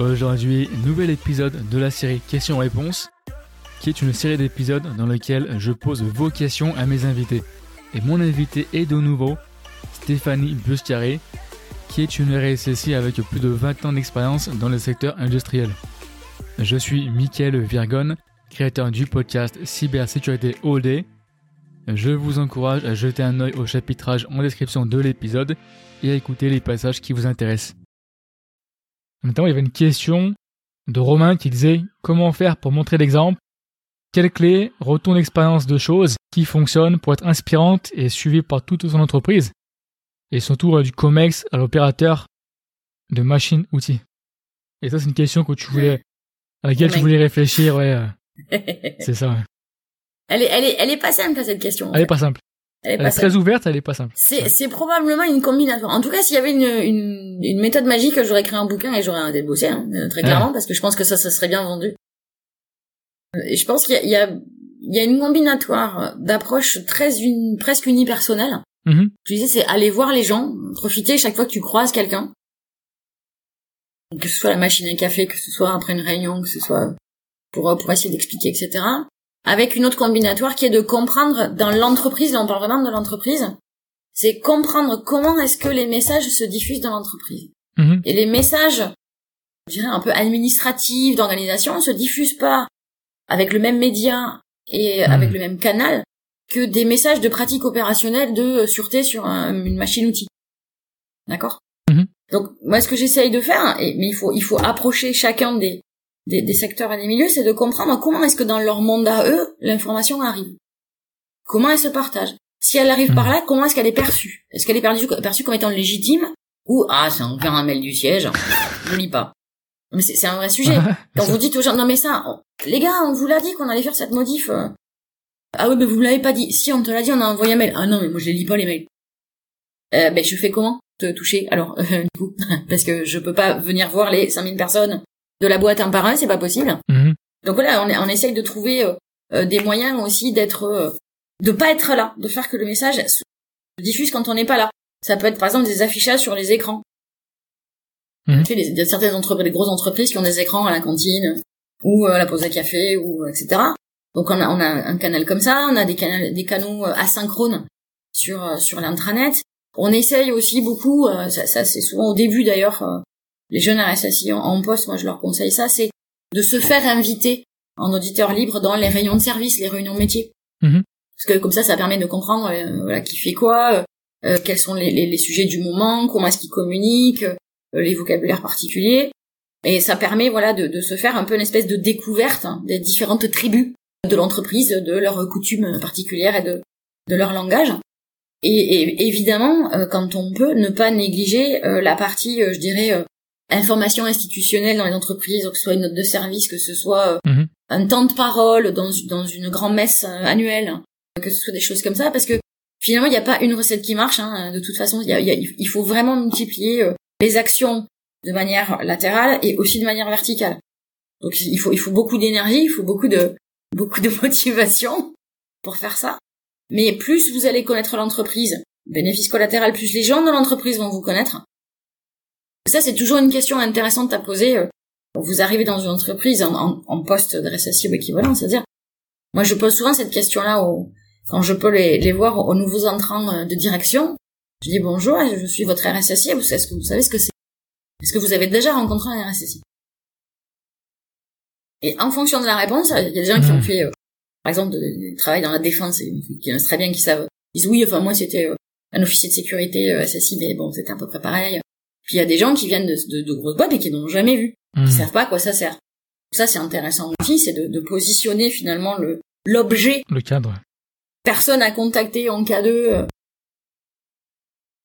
Aujourd'hui, nouvel épisode de la série Questions-réponses, qui est une série d'épisodes dans lequel je pose vos questions à mes invités. Et mon invité est de nouveau Stéphanie Buscaré, qui est une RSSI avec plus de 20 ans d'expérience dans le secteur industriel. Je suis Mickaël Virgon, créateur du podcast Cybersécurité All Day. Je vous encourage à jeter un œil au chapitrage en description de l'épisode et à écouter les passages qui vous intéressent. Maintenant, il y avait une question de Romain qui disait comment faire pour montrer l'exemple? Quelle clé retourne l'expérience de choses qui fonctionnent pour être inspirante et suivie par toute son entreprise? Et surtout euh, du COMEX à l'opérateur de machines-outils. Et ça, c'est une question que tu voulais, à laquelle tu voulais réfléchir, ouais. c'est ça, ouais. Elle est, elle est, elle est pas simple cette question. Elle est fait. pas simple. Elle est Elle très ouverte, elle est pas simple. C'est, c'est probablement une combinaison. En tout cas, s'il y avait une, une, une méthode magique, j'aurais créé un bouquin et j'aurais arrêté de bosser, hein, euh, très clairement, parce que je pense que ça, ça serait bien vendu. Et je pense qu'il y a, y a, il y a une combinatoire d'approches très uni, presque unipersonnelles. Mhm. Je disais, c'est aller voir les gens, profiter chaque fois que tu croises quelqu'un. Que ce soit la machine à café, que ce soit après une réunion, que ce soit pour, pour essayer d'expliquer, etc. Avec une autre combinatoire qui est de comprendre dans l'entreprise, là on parle vraiment de l'entreprise, c'est comprendre comment est-ce que les messages se diffusent dans l'entreprise. Mhm. Et les messages, je dirais un peu administratifs, d'organisation, se diffusent pas avec le même média et Mhm. avec le même canal que des messages de pratique opérationnelle de sûreté sur un- une machine-outil. D'accord? Mhm. Donc moi ce que j'essaye de faire, et, mais il faut il faut approcher chacun des, des, des secteurs et des milieux, c'est de comprendre comment est-ce que dans leur monde à eux, l'information arrive. Comment elle se partage. Si elle arrive par là, comment est-ce qu'elle est perçue? Est-ce qu'elle est perçue, perçue comme étant légitime Ou ah c'est encore un mail du siège, je lis pas. Mais c'est un vrai sujet. Quand vous dites aux gens, non mais ça, les gars, on vous l'a dit qu'on allait faire cette modif. euh. Ah oui, mais vous me l'avez pas dit. Si, on te l'a dit, on a envoyé un mail. Ah non, mais moi je les lis pas les mails. Euh, ben je fais comment Te toucher? Alors, euh, du coup, parce que je peux pas venir voir les 5000 personnes de la boîte un par un, c'est pas possible. Mhm. Donc voilà, on, on essaye de trouver euh, euh, des moyens aussi d'être, euh, de pas être là, de faire que le message se diffuse quand on n'est pas là. Ça peut être par exemple des affichages sur les écrans. Tu sais, les- il y a certaines entreprises, des grosses entreprises qui ont des écrans à la cantine ou euh, à la pause à café ou etc. Donc on a, on a un canal comme ça, on a des, canaux des canaux asynchrones sur sur l'intranet. On essaye aussi beaucoup, ça, ça c'est souvent au début d'ailleurs, euh, les jeunes RSSI en, en poste, moi je leur conseille ça, c'est de se faire inviter en auditeur libre dans les réunions de service, les réunions métiers. Mhm. Parce que comme ça, ça permet de comprendre euh, voilà, qui fait quoi, euh, euh, quels sont les, les, les sujets du moment, comment est-ce qu'ils communiquent, euh, les vocabulaires particuliers. Et ça permet voilà de, de se faire un peu une espèce de découverte hein, des différentes tribus de l'entreprise, de leurs coutumes particulières et de, de leur langage. Et, et évidemment, quand on peut, ne pas négliger la partie, je dirais, information institutionnelle dans les entreprises, que ce soit une note de service, que ce soit euh, Mhm. un temps de parole dans, dans une grande messe euh, annuelle, que ce soit des choses comme ça, parce que finalement, il n'y a pas une recette qui marche. hein. de toute façon, il, y a- il y a- il faut vraiment multiplier euh, les actions de manière latérale et aussi de manière verticale. Donc il faut, il faut beaucoup d'énergie, il faut beaucoup de, beaucoup de motivation pour faire ça. Mais plus vous allez connaître l'entreprise, bénéfice collatéral, plus les gens de l'entreprise vont vous connaître. Ça, c'est toujours une question intéressante à poser. euh, Vous arrivez dans une entreprise en, en, en poste de RSSI ou équivalent, c'est-à-dire, moi je pose souvent cette question-là quand je peux les, les voir aux nouveaux entrants euh, de direction. Je dis bonjour, je suis votre RSSI, vous- est-ce que vous savez ce que c'est? Est-ce que vous avez déjà rencontré un RSSI? Et en fonction de la réponse, il y a des gens qui ont Mhm. fait, euh, par exemple, du travail dans la défense, et qui connaissent très bien, qui savent, ils disent oui, enfin moi c'était euh, un officier de sécurité euh, SSI, mais bon, c'était à peu près pareil. Puis il y a des gens qui viennent de, de, de grosses boîtes et qui n'ont jamais vu, qui Mhm. savent pas à quoi ça sert. Ça c'est intéressant aussi, c'est de, de positionner finalement le l'objet Le cadre. personne à contacter en cas de euh,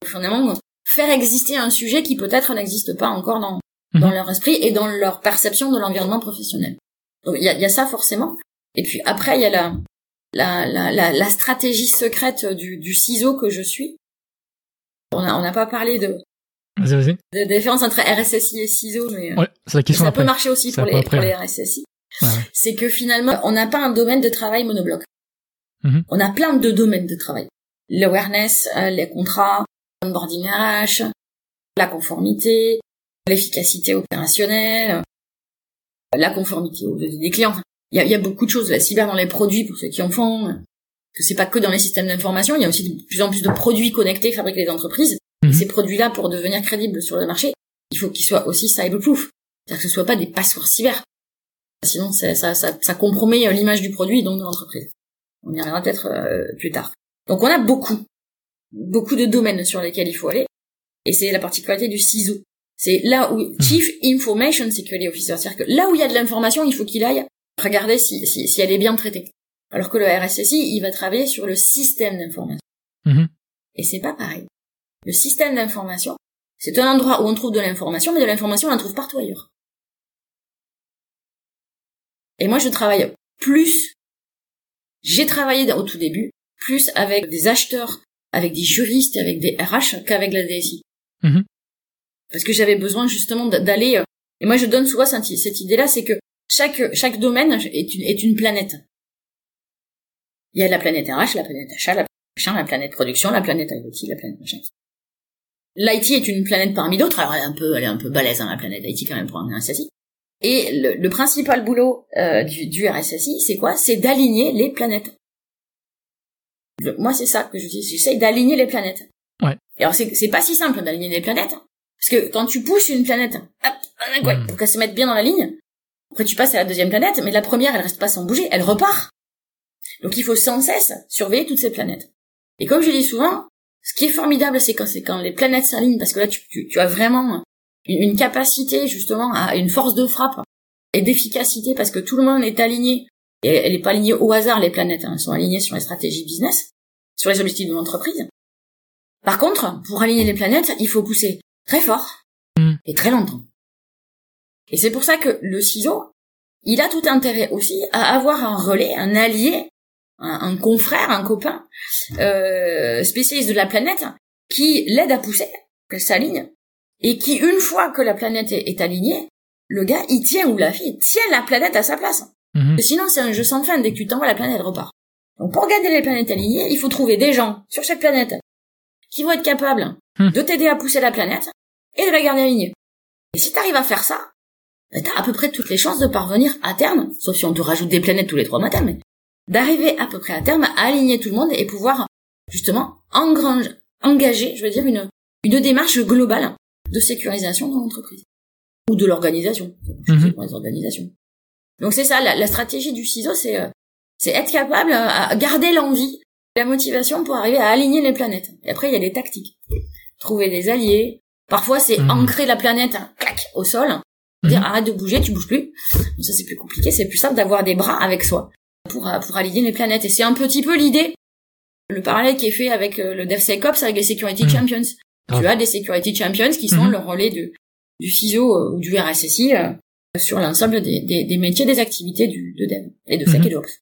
finalement faire exister un sujet qui peut-être n'existe pas encore dans Mhm. dans leur esprit et dans leur perception de l'environnement professionnel. Donc il y a, y a ça forcément. Et puis après il y a la la, la, la, la stratégie secrète du, du ciseau que je suis. On a on n'a pas parlé de Vas-y, vas-y. de différence entre RSSI et ciseau, mais euh, Ouais, c'est la question ça peut marcher aussi pour les, après, pour les ouais. RSSI. Ouais. C'est que finalement, on n'a pas un domaine de travail monobloc. Mhm. On a plein de domaines de travail. L'awareness, euh, les contrats, l'onboarding RH, la conformité, l'efficacité opérationnelle, la conformité aux des clients. Il y a, y a, beaucoup de choses, la cyber dans les produits pour ceux qui en font, que c'est pas que dans les systèmes d'information, il y a aussi de plus en plus de produits connectés fabriqués les entreprises. Et mhm. ces produits-là, pour devenir crédibles sur le marché, il faut qu'ils soient aussi cyberproof. C'est-à-dire que ce soit pas des passeports cyber. Sinon, ça, ça, ça, ça compromet l'image du produit et donc de l'entreprise. On y reviendra peut-être euh, plus tard. Donc on a beaucoup, beaucoup de domaines sur lesquels il faut aller. Et c'est la particularité du CISO. C'est là où mhm. Chief Information Security Officer, c'est-à-dire que là où il y a de l'information, il faut qu'il aille regarder si, si, si, elle est bien traitée. Alors que le RSSI, il va travailler sur le système d'information. Mhm. Et c'est pas pareil. Le système d'information, c'est un endroit où on trouve de l'information, mais de l'information, on en trouve partout ailleurs. Et moi, je travaille plus, j'ai travaillé au tout début, plus avec des acheteurs, avec des juristes, avec des RH qu'avec la DSI. Mhm. Parce que j'avais besoin justement d'aller, euh, et moi je donne souvent cette, idée-là, c'est que chaque, chaque domaine est une, est une planète. Il y a la planète RH, la planète achat, la planète, la planète production, la planète IoT, la planète machin. L'IT est une planète parmi d'autres, alors elle est un peu, elle est un peu balèze, hein, la planète IT quand même pour un RSSI. Et le, principal boulot euh, du, du RSSI, c'est quoi? C'est d'aligner les planètes. moi, c'est ça que je dis. J'essaye d'aligner les planètes. Ouais. Et alors, c'est pas si simple d'aligner les planètes, parce que quand tu pousses une planète, hop, hmm. pour qu'elle se mette bien dans la ligne, après tu passes à la deuxième planète, mais la première, elle reste pas sans bouger, elle repart. Donc il faut sans cesse surveiller toutes ces planètes. Et comme je dis souvent, ce qui est formidable, c'est quand, quand les planètes s'alignent, parce que là, tu, tu, as vraiment une, capacité, justement, à une force de frappe et d'efficacité, parce que tout le monde est aligné. Et elle n'est pas alignée au hasard, les planètes. Hein, elles sont alignées sur les stratégies business, sur les objectifs de l'entreprise. Par contre, pour aligner les planètes, il faut pousser très fort mm. et très longtemps. Et c'est pour ça que le ciseau, il a tout intérêt aussi à avoir un relais, un allié un, confrère, un copain euh, spécialiste de la planète qui l'aide à pousser, qu'elle s'aligne, et qui, une fois que la planète est, alignée, le gars, il tient, ou la fille, tient la planète à sa place. Mhm. Sinon, c'est un jeu sans fin. Dès que tu t'envoies, la planète repart. Donc, pour garder les planètes alignées, il faut trouver des gens sur chaque planète qui vont être capables mhm. de t'aider à pousser la planète et de la garder alignée. Et si t'arrives à faire ça, ben, t'as à peu près toutes les chances de parvenir à terme, sauf si on te rajoute des planètes tous les trois matins, mais d'arriver à peu près à terme à aligner tout le monde et pouvoir justement engager, je veux dire, une, une démarche globale de sécurisation dans l'entreprise ou de l'organisation, mm les organisations. Donc c'est ça, la, stratégie du ciseau, c'est euh, c'est être capable euh, à garder l'envie, la motivation pour arriver à aligner les planètes. Et après, il y a des tactiques. Trouver des alliés. Parfois, c'est mhm. ancrer la planète, hein, clac, au sol. Dire mhm. arrête de bouger, tu bouges plus. ça, c'est plus compliqué. C'est plus simple d'avoir des bras avec soi pour, euh, pour aligner les planètes. Et c'est un petit peu l'idée, le parallèle qui est fait avec euh, le DevSecOps avec les Security mmh. Champions. Tu as des Security Champions qui sont mmh. le relais de, du CISO euh, ou du RSSI sur l'ensemble des, des, des, métiers, des activités du, de Dev et de Sec mmh. et de Ops.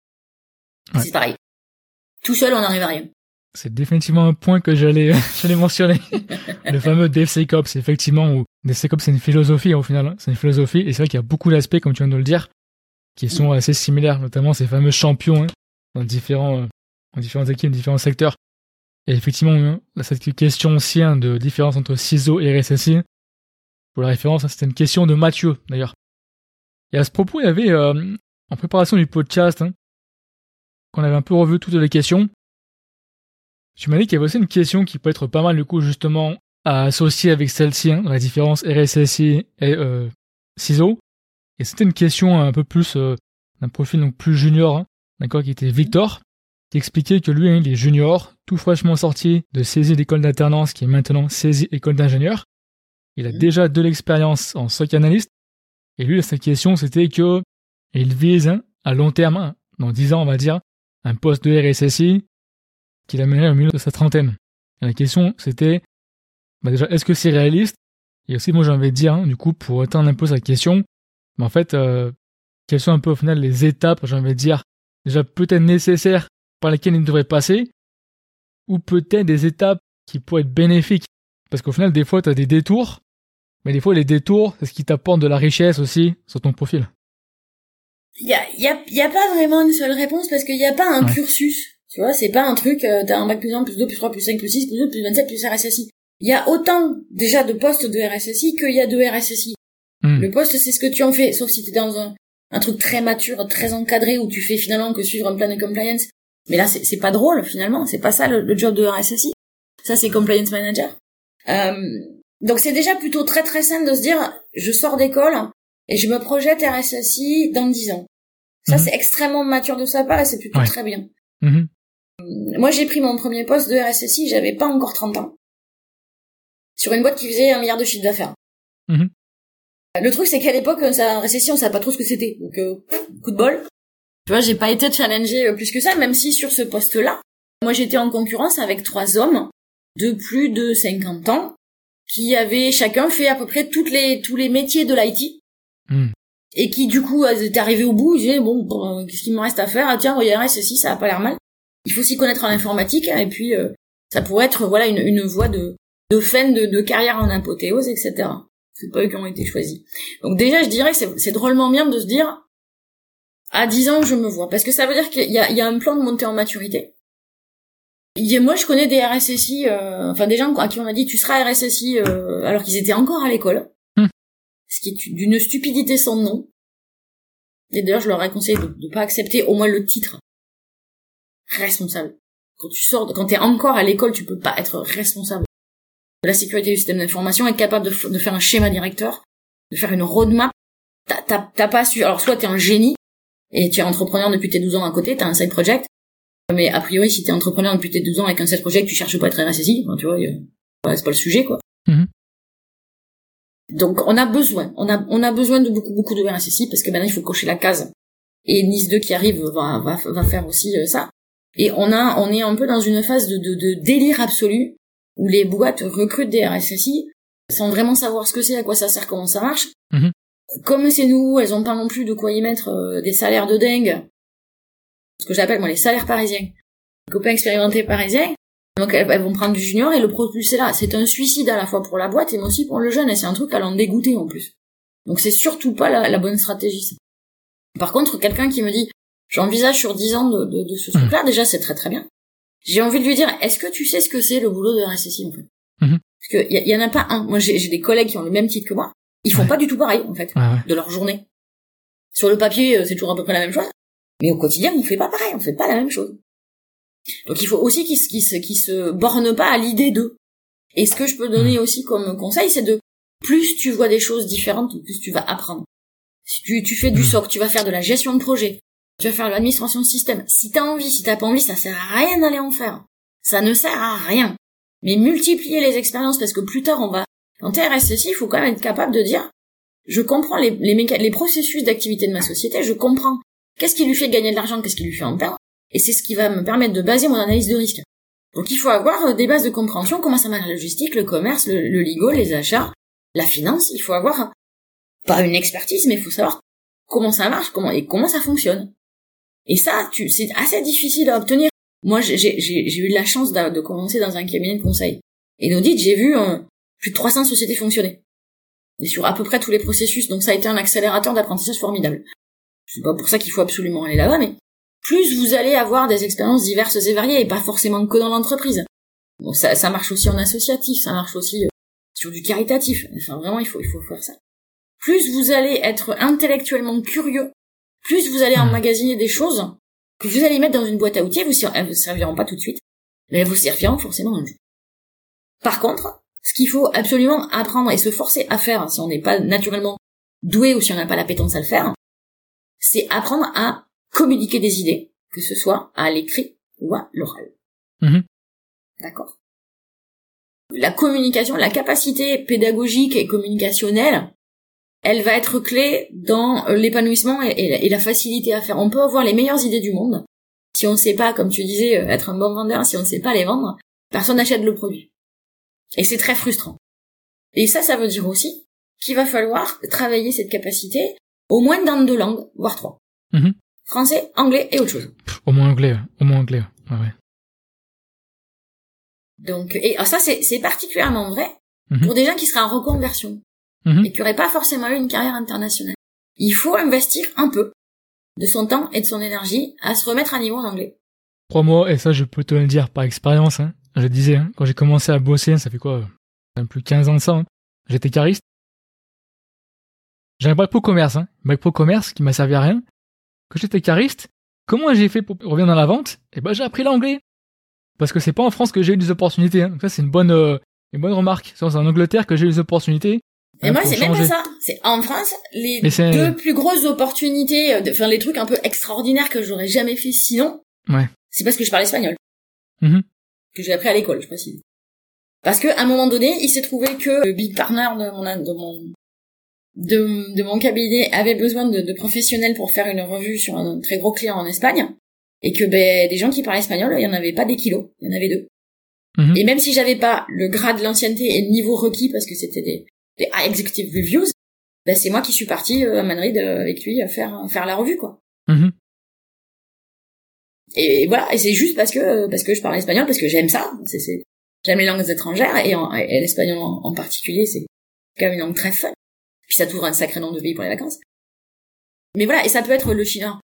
C'est pareil. Tout seul, on n'arrive à rien. C'est définitivement un point que j'allais j'allais mentionner. le fameux DevSecOps, effectivement, où DevSecOps c'est une philosophie au final, hein. c'est une philosophie et c'est vrai qu'il y a beaucoup d'aspects comme tu viens de le dire qui sont assez similaires, notamment ces fameux champions hein, dans différents, euh, dans différentes équipes, différents secteurs. Et effectivement, hein, cette question aussi hein, de différence entre CISO et RSSI, pour la référence, c'était une question de Mathieu d'ailleurs. Et à ce propos, il y avait, euh, en préparation du podcast, qu'on avait un peu revu toutes les questions, tu m'as dit qu'il y avait aussi une question qui peut être pas mal du coup justement à associer avec celle-ci, la différence RSSI et euh, CISO. Et c'était une question un peu plus euh, d'un profil donc plus junior, hein, d'accord, qui était Victor, qui expliquait que lui, hein, il est junior, tout fraîchement sorti de saisie d'école d'alternance, qui est maintenant saisie école d'ingénieur. Il a mmh. déjà de l'expérience en SOC analyste. Et lui, sa question, c'était que il vise hein, à long terme, hein, dans 10 ans, on va dire, un poste de RSSI qu'il a mené au milieu de sa trentaine. Et la question, c'était, bah déjà, est-ce que c'est réaliste? Et aussi, moi, j'ai envie de dire, du coup, pour éteindre un peu sa question, mais en fait, euh, quelles sont un peu au final les étapes, j'ai envie de dire, déjà peut-être nécessaires par lesquelles il devrait passer, ou peut-être des étapes qui pourraient être bénéfiques? Parce qu'au final, des fois, tu as des détours, mais des fois, les détours, c'est ce qui t'apporte de la richesse aussi sur ton profil. Il y a, y, a, y a pas vraiment une seule réponse parce qu'il n'y a pas un cursus. Tu vois, c'est pas un truc, euh, t'as un bac plus 1, plus 2, plus 3, plus 5, plus 6, plus 2, plus 27, plus RSSI. il y a autant déjà de postes de RSSI qu'il y a de RSSI. Hmm. Le poste, c'est ce que tu en fais, sauf si tu es dans un, un truc très mature, très encadré, où tu fais finalement que suivre un plan de compliance. Mais là, c'est pas drôle, finalement. C'est pas ça le, le job de RSSI. Ça, c'est compliance manager. Euh, donc, c'est déjà plutôt très très sain de se dire, je sors d'école et je me projette RSSI dans 10 ans. Ça, Mhm. c'est extrêmement mature de sa part et c'est plutôt Ouais. très bien. Mhm. Moi, j'ai pris mon premier poste de RSSI, j'avais pas encore 30 ans. Sur une boîte qui faisait un milliard de chiffre d'affaires. Mhm. Le truc, c'est qu'à l'époque, ça, récessi, on savait pas trop ce que c'était. Donc, euh, coup de bol. Tu vois, j'ai pas été challengée euh, plus que ça, même si sur ce poste-là, moi, j'étais en concurrence avec trois hommes de plus de 50 ans qui avaient chacun fait à peu près toutes les, tous les métiers de l'IT Mhm. et qui, du coup, étaient arrivés au bout, ils disaient, bon, bon, euh, qu'est-ce qu'il me reste à faire? Ah, tiens, regarde, RSSI, ça a pas l'air mal. Il faut s'y connaître en informatique, et puis, euh, ça pourrait être, voilà, une, une voie de, de fin de, de carrière en apothéose, etc. C'est pas eux qui ont été choisis. Donc déjà, je dirais que c'est- drôlement bien de se dire, à 10 ans, je me vois. Parce que ça veut dire qu'il y y a un plan de montée en maturité. A- moi, je connais des RSSI, euh, enfin des gens à qui on a dit, tu seras RSSI, euh, alors qu'ils étaient encore à l'école. Hmm. Ce qui est d'une stupidité sans nom. Et d'ailleurs, je leur ai conseillé de ne pas accepter au moins le titre. Responsable. Quand tu sors, quand t'es encore à l'école, tu peux pas être responsable de la sécurité du système d'information, être capable de, faire un schéma directeur, de faire une roadmap. T'as- pas su. Alors soit t'es un génie et tu es entrepreneur depuis tes 12 ans à côté, t'as un side project. Mais a priori, si t'es entrepreneur depuis tes 12 ans avec un side project, tu cherches pas à être RSSI. Enfin, tu vois, ouais, c'est pas le sujet, quoi. Mhm. Donc on a besoin, on a on a besoin de beaucoup beaucoup de RSSI parce que maintenant il faut cocher la case. Et Nice 2 qui arrive va va, va faire aussi euh, ça. Et on a on est un peu dans une phase de, de, de délire absolu où les boîtes recrutent des RSSI sans vraiment savoir ce que c'est, à quoi ça sert, comment ça marche. Mhm. Comme c'est nous, elles ont pas non plus de quoi y mettre euh, des salaires de dingue. Ce que j'appelle moi les salaires parisiens. Les copains expérimentés parisiens. Donc elles, elles vont prendre du junior et le propulser là. C'est un suicide à la fois pour la boîte et mais aussi pour le jeune et c'est un truc à l'en dégoûter en plus. Donc c'est surtout pas la, la bonne stratégie. ça. Par contre, quelqu'un qui me dit j'envisage sur 10 ans de, de, de ce truc-là, déjà c'est très très bien. J'ai envie de lui dire est-ce que tu sais ce que c'est le boulot de RSSI en fait? Mhm. Parce qu'il y, y en a pas un. Moi j'ai des collègues qui ont le même titre que moi. Ils font Ouais. pas du tout pareil en fait Ouais, ouais. de leur journée. Sur le papier, euh, c'est toujours à peu près la même chose. Mais au quotidien, on fait pas pareil, on fait pas la même chose. Donc il faut aussi qu'ils se, qu'ils se, qu'ils se bornent pas à l'idée d'eux. Et ce que je peux donner aussi comme conseil, c'est de plus tu vois des choses différentes, plus tu vas apprendre. Si tu, tu fais du Mhm. SOC, tu vas faire de la gestion de projet, tu vas faire l'administration de système. Si t'as envie, si t'as pas envie, ça sert à rien d'aller en faire. Ça ne sert à rien. Mais multiplier les expériences parce que plus tard on va, quand t'es RSSI, il faut quand même être capable de dire, je comprends les processus d'activité de ma société, je comprends qu'est-ce qui lui fait gagner de l'argent, qu'est-ce qui lui fait en perdre, et c'est ce qui va me permettre de baser mon analyse de risque. Donc il faut avoir euh, des bases de compréhension, comment ça marche la logistique, le commerce, le, le legal, les achats, la finance, il faut avoir pas une expertise, mais il faut savoir comment ça marche, comment et comment ça fonctionne. Et ça, tu, c'est assez difficile à obtenir. Moi, j'ai, eu la chance d'a- de, commencer dans un cabinet de conseil. Et d'audit, j'ai vu euh, plus de 300 sociétés fonctionner. Et sur à peu près tous les processus, donc ça a été un accélérateur d'apprentissage formidable. C'est pas pour ça qu'il faut absolument aller là-bas, mais plus vous allez avoir des expériences diverses et variées, et pas forcément que dans l'entreprise. Bon, ça, ça marche aussi en associatif, ça marche aussi euh, sur du caritatif. Enfin, vraiment, il faut, il faut faire ça. Plus vous allez être intellectuellement curieux, plus vous allez emmagasiner des choses que vous allez mettre dans une boîte à outils, elles vous, elles vous serviront pas tout de suite, mais elles vous serviront forcément un jour. Par contre, ce qu'il faut absolument apprendre et se forcer à faire, si on n'est pas naturellement doué ou si on n'a pas l'appétence à le faire, c'est apprendre à communiquer des idées, que ce soit à l'écrit ou à l'oral. Mhm. D'accord? La communication, la capacité pédagogique et communicationnelle, elle va être clé dans euh, l'épanouissement et, et la- et la facilité à faire. On peut avoir les meilleures idées du monde. Si on ne sait pas, comme tu disais, euh, être un bon vendeur, si on ne sait pas les vendre, personne n'achète le produit. Et c'est très frustrant. Et ça, ça veut dire aussi qu'il va falloir travailler cette capacité au moins dans deux langues, voire trois. Mhm. Français, anglais et autre chose. Pff, Au moins anglais, au moins anglais. Ouais, ouais. Donc, et alors ça, c'est c'est particulièrement vrai Mhm. pour des gens qui seraient en reconversion Mhm. et qui n'auraient pas forcément eu une carrière internationale. Il faut investir un peu de son temps et de son énergie à se remettre à niveau en anglais. Crois-moi, et ça je peux te le dire par expérience, hein. je disais, hein, quand j'ai commencé à bosser, ça fait quoi même plus 15 ans de ça. Hein. J'étais cariste. J'ai un bac pro commerce, hein. bac pro commerce qui m'a servi à rien. Quand j'étais cariste, comment j'ai fait pour revenir dans la vente? Eh ben j'ai appris l'anglais. Parce que c'est pas en France que j'ai eu des opportunités. Hein. Donc ça c'est une bonne euh, une bonne remarque. C'est en Angleterre que j'ai eu des opportunités. Et moi c'est même pas ça. C'est en France les deux plus grosses opportunités, euh, enfin les trucs un peu extraordinaires que j'aurais jamais fait sinon. Ouais. C'est parce que je parle espagnol. Mm-hmm. Que j'ai appris à l'école, je précise. Parce que à un moment donné, il s'est trouvé que le big partner de mon, de mon de, de mon cabinet avait besoin de, de, professionnels pour faire une revue sur un très gros client en Espagne et que ben des gens qui parlaient espagnol, il y en avait pas des kilos, il y en avait deux. Mhm. Et même si j'avais pas le grade, l'ancienneté et le niveau requis parce que c'était des, des executive reviews, ben c'est moi qui suis partie euh, à Madrid euh, avec lui à faire faire la revue quoi. Mhm. Et voilà, et c'est juste parce que parce que je parle espagnol parce que j'aime ça, c'est j'aime les langues étrangères et, et l'espagnol en, particulier, c'est quand même une langue très fun. Puis ça t'ouvre un sacré nombre de pays pour les vacances. Mais voilà, et ça peut être le chinois.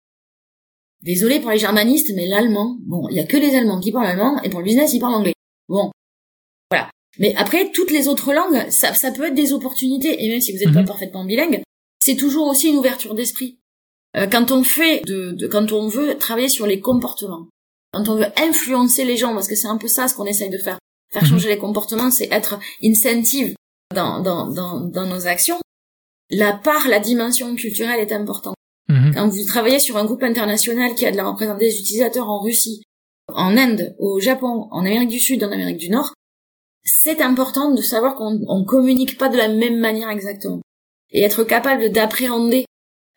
Désolé pour les germanistes, mais l'allemand, bon, il y a que les Allemands qui parlent allemand, et pour le business, ils parlent anglais. Bon. Mais après, toutes les autres langues, ça, ça peut être des opportunités, et même si vous n'êtes pas mhm. parfaitement bilingue, c'est toujours aussi une ouverture d'esprit. Euh, quand on fait de, de, quand on veut travailler sur les comportements, quand on veut influencer les gens, parce que c'est un peu ça ce qu'on essaye de faire. Faire mhm. changer les comportements, c'est être incentive dans, dans, dans, dans nos actions la part, la dimension culturelle est importante. Mhm. Quand vous travaillez sur un groupe international qui a de la représentation des utilisateurs en Russie, en Inde, au Japon, en Amérique du Sud, en Amérique du Nord, c'est important de savoir qu'on ne communique pas de la même manière exactement. Et être capable d'appréhender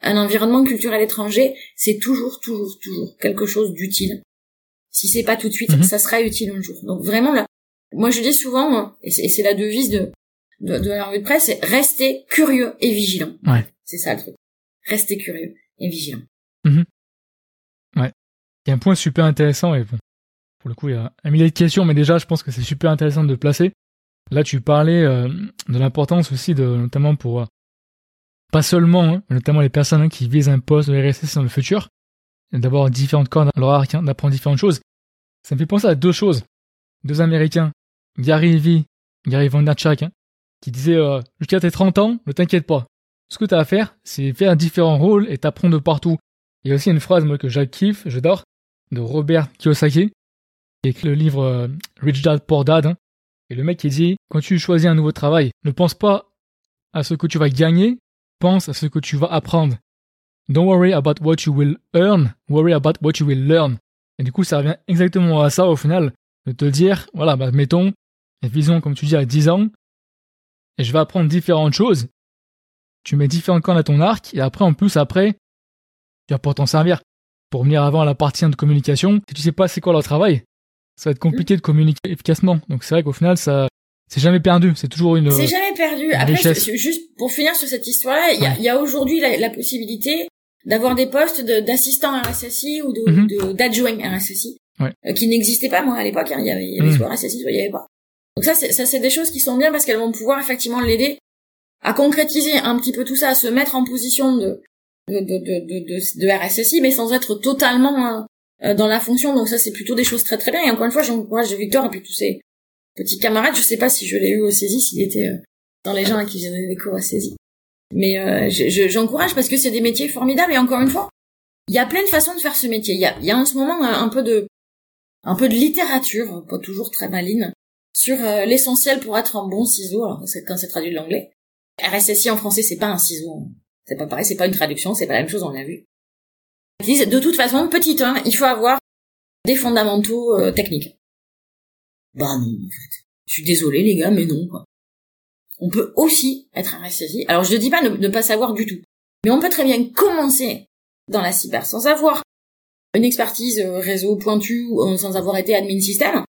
un environnement culturel étranger, c'est toujours, toujours, toujours quelque chose d'utile. Si c'est pas tout de suite, mhm. ça sera utile un jour. Donc vraiment là, moi je dis souvent, et c'est la devise de, de, de la revue de presse, c'est rester curieux et vigilant. Ouais. C'est ça le truc. Rester curieux et vigilant. Mhm. Ouais. Il y a un point super intéressant et bon, pour le coup, il y a un millier de questions, mais déjà, je pense que c'est super intéressant de placer. Là, tu parlais euh, de l'importance aussi de, notamment pour, euh, pas seulement, hein, notamment les personnes hein, qui visent un poste de RSS dans le futur, d'avoir différentes cordes à leur arc, hein, d'apprendre différentes choses. Ça me fait penser à deux choses. Deux Américains, Gary Vee, Gary Vaynerchuk, hein, qui disait euh, jusqu'à tes 30 ans, ne t'inquiète pas. Ce que tu as à faire, c'est faire différents rôles et t'apprendre de partout. Il y a aussi une phrase moi que j'acciffe, j'adore, de Robert Kiyosaki, qui écrit le livre euh, Rich Dad Poor Dad. Hein. et le mec qui dit, quand tu choisis un nouveau travail, ne pense pas à ce que tu vas gagner, pense à ce que tu vas apprendre. Don't worry about what you will earn, worry about what you will learn. Et du coup, ça revient exactement à ça au final, de te dire, voilà, bah, mettons, vision comme tu dis à 10 ans, et je vais apprendre différentes choses. Tu mets différents cornes à ton arc, et après, en plus, après, tu vas pouvoir t'en servir. Pour venir avant à la partie de communication, si tu sais pas c'est quoi leur travail, ça va être compliqué de communiquer efficacement. Donc c'est vrai qu'au final, ça, c'est jamais perdu. C'est toujours une. C'est jamais perdu. Après, juste pour finir sur cette histoire-là, il y a, aujourd'hui la, possibilité d'avoir des postes d'assistant RSSI ou mhm. d'adjoint RSSI euh, qui n'existaient pas moi à l'époque. Hein. Il y avait, y avait mhm. soit RSSI, soit il y avait pas. Donc ça, c'est, ça, c'est des choses qui sont bien parce qu'elles vont pouvoir effectivement l'aider à concrétiser un petit peu tout ça, à se mettre en position de de, de, de, de, RSSI, mais sans être totalement euh, dans la fonction. Donc ça, c'est plutôt des choses très très bien. Et encore une fois, j'encourage Victor et puis tous ses petits camarades. Je sais pas si je l'ai eu au saisie, s'il était euh, dans les gens à qui j'ai donné des cours à saisie. Mais euh, j'encourage parce que c'est des métiers formidables. Et encore une fois, il y a plein de façons de faire ce métier. Il y a, en ce moment un, peu de un peu de littérature, pas toujours très maline, sur euh, l'essentiel pour être un bon ciseau. Alors quand c'est traduit de l'anglais. RSSI en français c'est pas un ciseau, c'est pas pareil, c'est pas une traduction, c'est pas la même chose, on l'a vu. De toute façon, petit 1, il faut avoir des fondamentaux euh, techniques. Bah non, en fait. Je suis désolé les gars, mais non quoi. On peut aussi être RSSI. Alors je ne dis pas ne, pas savoir du tout, mais on peut très bien commencer dans la cyber sans avoir une expertise euh, réseau pointu ou sans avoir été admin système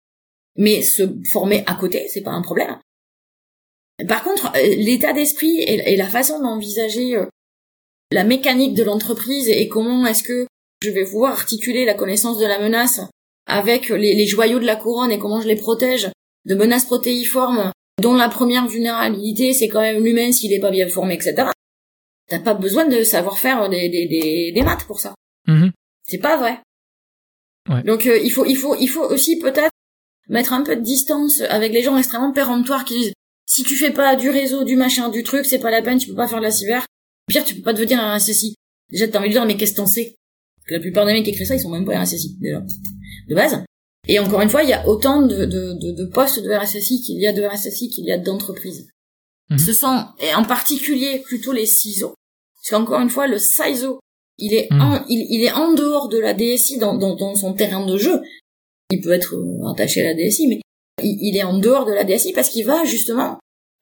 mais se former à côté, c'est pas un problème. Par contre, euh, l'état d'esprit et, la façon d'envisager euh, la mécanique de l'entreprise et comment est-ce que je vais pouvoir articuler la connaissance de la menace avec les, joyaux de la couronne et comment je les protège de menaces protéiformes dont la première vulnérabilité c'est quand même l'humain s'il est pas bien formé, etc. T'as pas besoin de savoir faire des, des, des, maths pour ça. Mm-hmm. C'est pas vrai. Donc euh, il faut il faut il faut aussi peut-être mettre un peu de distance avec les gens extrêmement péremptoires qui disent si tu fais pas du réseau, du machin, du truc, c'est pas la peine, tu peux pas faire de la cyber. Pire, tu peux pas devenir un RSSI. Déjà, t'as envie de dire, mais qu'est-ce que t'en sais? Parce que la plupart des mecs qui écrivent ça, ils sont même pas RSSI, déjà, de base. Et encore une fois, il y a autant de, de, de, de postes de RSSI qu'il y a de RSSI qu'il y a d'entreprises. Mhm. Ce sont, et en particulier, plutôt les CISO. Parce qu'encore une fois, le CISO, il est, Mhm. en, il, il est en dehors de la DSI dans, dans, dans son terrain de jeu. Il peut être euh, attaché à la DSI, mais il, il est en dehors de la DSI parce qu'il va justement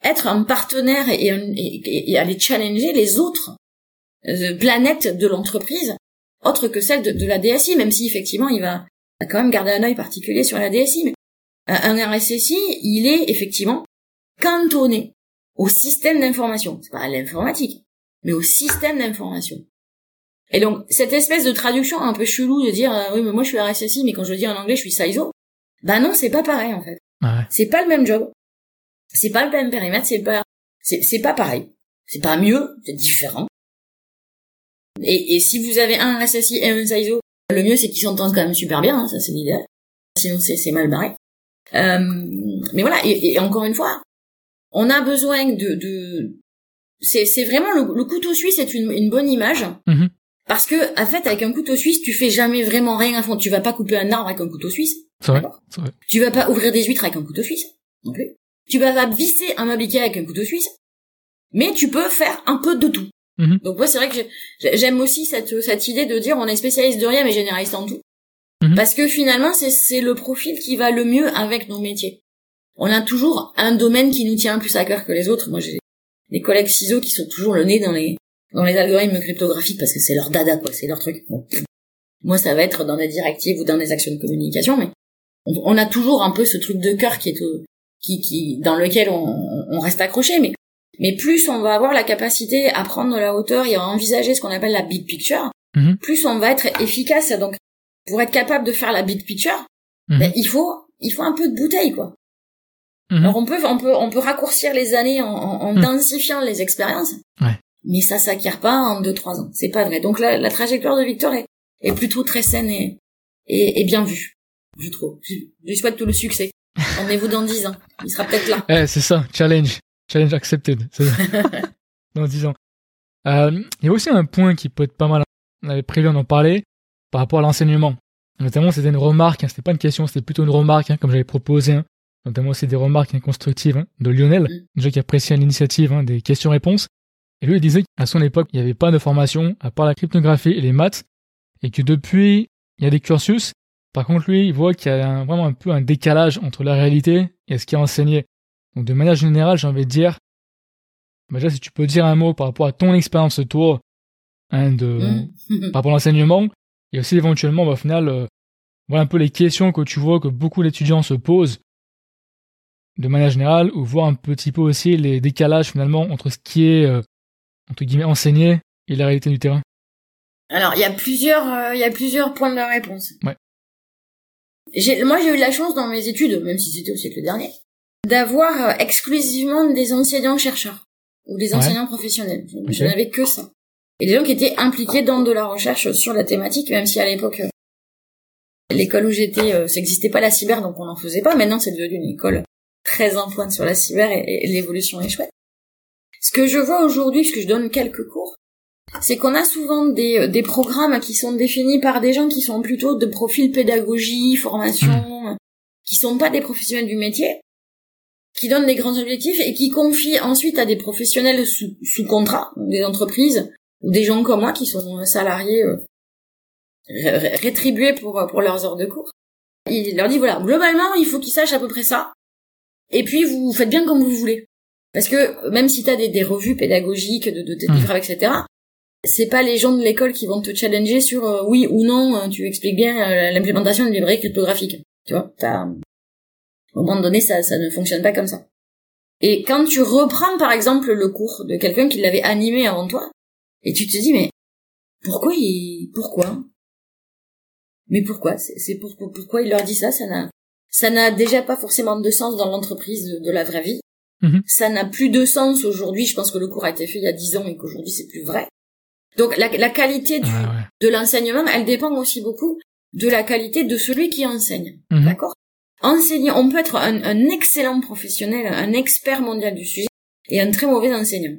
être un partenaire et, un- et, et aller challenger les autres euh, planètes de l'entreprise, autres que celles de, de la DSI, même si effectivement il va, quand même garder un œil particulier sur la DSI. Mais un, un RSSI, il est effectivement cantonné au système d'information. C'est pas à l'informatique, mais au système d'information. Et donc, cette espèce de traduction un peu chelou de dire, euh, oui, mais moi je suis RSSI, mais quand je le dis en anglais, je suis CISO. Bah non, c'est pas pareil, en fait. Ouais. C'est pas le même job. C'est pas le même périmètre, c'est pas, c'est, c'est pas pareil. C'est pas mieux, c'est différent. Et, et si vous avez un RSSI et un CISO, le mieux c'est qu'ils s'entendent quand même super bien, hein, ça c'est l'idéal. Sinon c'est, c'est mal barré. Euh, mais voilà, et, et encore une fois, on a besoin de, de... c'est, c'est vraiment le, le couteau suisse est une, une bonne image. Mhm. Parce que, en fait, avec un couteau suisse, tu fais jamais vraiment rien à fond. Tu vas pas couper un arbre avec un couteau suisse. C'est vrai. Vrai. Tu vas pas ouvrir des huîtres avec un couteau suisse. Non plus. Tu vas pas visser un meuble Ikea avec un couteau suisse. Mais tu peux faire un peu de tout. Mhm. Donc moi, c'est vrai que j'ai- j'aime aussi cette, cette idée de dire on est spécialiste de rien mais généraliste en tout. Mhm. Parce que finalement, c'est, c'est le profil qui va le mieux avec nos métiers. On a toujours un domaine qui nous tient plus à cœur que les autres. Moi, j'ai des collègues ciseaux qui sont toujours le nez dans les, dans les algorithmes cryptographiques parce que c'est leur dada, quoi. C'est leur truc. Bon. Moi, ça va être dans des directives ou dans des actions de communication, mais on, on a toujours un peu ce truc de cœur qui est au- qui, qui, dans lequel on, on reste accroché, mais, mais plus on va avoir la capacité à prendre de la hauteur et à envisager ce qu'on appelle la big picture, Mhm. plus on va être efficace. Donc, pour être capable de faire la big picture, Mhm. ben, il faut, il faut un peu de bouteille, quoi. Mhm. Alors on peut, on peut, on peut raccourcir les années en, en, en densifiant les expériences. Ouais. Mais ça s'acquiert pas en deux, trois ans. C'est pas vrai. Donc la, la trajectoire de Victor est, est plutôt très saine et, et, et bien vue. Je trouve. Je, je souhaite tout le succès. Rendez-vous dans dix ans. Il sera peut-être là. Eh, c'est ça, challenge. Challenge accepted. Dans 10 ans. Euh, il y a aussi un point qui peut être pas mal. On avait prévu d'en parler par rapport à l'enseignement. Notamment, c'était une remarque, hein, c'était pas une question, c'était plutôt une remarque, hein, comme j'avais proposé. hein. Notamment, c'est des remarques hein, constructives de Lionel, Mm. déjà qui appréciait l'initiative des questions-réponses. Et lui, il disait qu'à son époque, il n'y avait pas de formation à part la cryptographie et les maths, et que depuis, il y a des cursus. Par contre, lui, il voit qu'il y a un- vraiment un peu un décalage entre la réalité et ce qui est enseigné. Donc, de manière générale, j'ai envie de dire, bah, déjà, si tu peux dire un mot par rapport à ton expérience, toi, hein, de, Mm. par rapport à l'enseignement, et aussi éventuellement, bah, au final, euh, voilà un peu les questions que tu vois que beaucoup d'étudiants se posent de manière générale, ou voir un petit peu aussi les décalages finalement entre ce qui est, euh, entre guillemets, enseigné et la réalité du terrain. Alors, il y a plusieurs, euh, il y a plusieurs points de réponse. Ouais. J'ai, moi, j'ai eu la chance dans mes études, même si c'était au siècle dernier, d'avoir euh, exclusivement des enseignants-chercheurs ou des Ouais. enseignants professionnels. Je, n'avais que ça. Et des gens qui étaient impliqués dans de la recherche sur la thématique, même si à l'époque, euh, l'école où j'étais, euh, ça n'existait pas la cyber, donc on n'en faisait pas. Maintenant, c'est devenu une école très en pointe sur la cyber et, et l'évolution est chouette. Ce que je vois aujourd'hui, puisque je donne quelques cours, c'est qu'on a souvent des, euh, des programmes qui sont définis par des gens qui sont plutôt de profil pédagogie, formation, qui sont pas des professionnels du métier, qui donnent des grands objectifs et qui confient ensuite à des professionnels sous, sous contrat, des entreprises, ou des gens comme moi qui sont salariés euh, ré- ré- rétribués pour, pour leurs heures de cours. Il leur dit voilà, globalement, il faut qu'ils sachent à peu près ça. Et puis vous faites bien comme vous voulez. Parce que même si t'as des, des revues pédagogiques, de, de, de Hmm. livres, etc., c'est pas les gens de l'école qui vont te challenger sur euh, oui ou non, euh, tu expliques bien euh, l'implémentation de livret cryptographique. Tu vois, t'as... Au moment donné, ça, ça ne fonctionne pas comme ça. Et quand tu reprends, par exemple, le cours de quelqu'un qui l'avait animé avant toi, et tu te dis, mais pourquoi il... Pourquoi? Mais pourquoi? C'est c'est pour, pour- pourquoi il leur dit ça? Ça n'a ça n'a déjà pas forcément de sens dans l'entreprise de, de la vraie vie. Mhm. Ça n'a plus de sens aujourd'hui. Je pense que le cours a été fait il y a dix ans et qu'aujourd'hui c'est plus vrai. Donc la, la qualité du, ouais. de l'enseignement, elle dépend aussi beaucoup de la qualité de celui qui enseigne. Mhm. D'accord? Enseigner, on peut être un, un, excellent professionnel, un expert mondial du sujet et un très mauvais enseignant.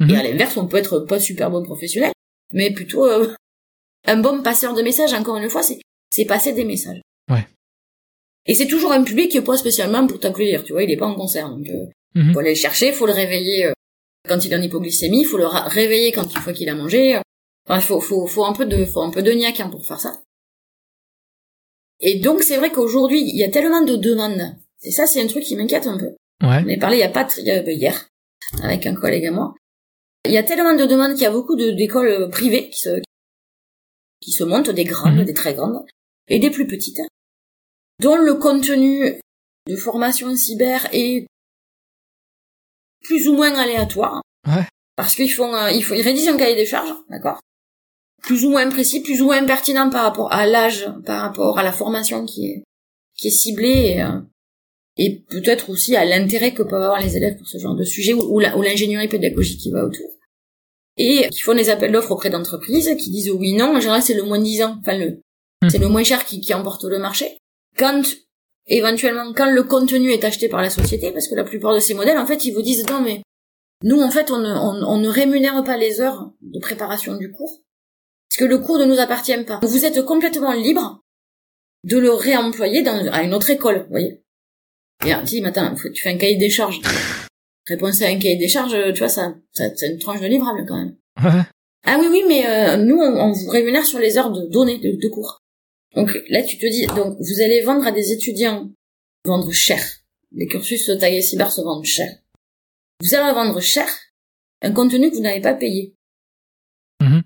Mhm. Et à l'inverse, on peut être pas super bon professionnel, mais plutôt euh, un bon passeur de messages. Encore une fois, c'est c'est passer des messages. Ouais. Et c'est toujours un public qui est pas spécialement pour t'applaudir, tu vois, il est pas en concert, donc euh, Mhm. faut aller le chercher, faut le réveiller euh, quand il est en hypoglycémie, faut le réveiller quand il faut qu'il a mangé. Enfin, faut faut faut un peu de faut un peu de niaque hein, pour faire ça. Et donc c'est vrai qu'aujourd'hui il y a tellement de demandes. Et ça c'est un truc qui m'inquiète un peu. Ouais. On est parlé il y a pas tr- il y a- euh, hier avec un collègue à moi. Il y a tellement de demandes qu'il y a beaucoup d'écoles euh, privées qui se qui se montent, des grandes, Mhm. des très grandes, et des plus petites, dont le contenu de formation cyber est plus ou moins aléatoire. Ouais. Parce qu'ils font, euh, ils font, ils rédigent un cahier des charges, d'accord Plus ou moins précis, plus ou moins pertinent par rapport à l'âge, par rapport à la formation qui est qui est ciblée et, euh, et peut-être aussi à l'intérêt que peuvent avoir les élèves pour ce genre de sujet ou, l'ingénierie pédagogique qui va autour. Et qui font des appels d'offres auprès d'entreprises qui disent oui non, en général c'est le moins disant, enfin le Hmm. c'est le moins cher qui, qui emporte le marché. Quand éventuellement quand le contenu est acheté par la société, parce que la plupart de ces modèles en fait ils vous disent non mais nous en fait on ne, on, on ne rémunère pas les heures de préparation du cours parce que le cours ne nous appartient pas. Vous êtes complètement libre de le réemployer dans, à une autre école, vous voyez. Et mais attends, tu fais un cahier des charges. Réponse à un cahier des charges, tu vois, ça, ça c'est une tranche de livrable quand même. Ouais. Ah oui, oui, mais euh, nous, on, on vous rémunère sur les heures de données de, de cours. Donc là, tu te dis, donc vous allez vendre à des étudiants, vendre cher. Les cursus taillés cyber se vendent cher. Vous allez vendre cher un contenu que vous n'avez pas payé. Mhm.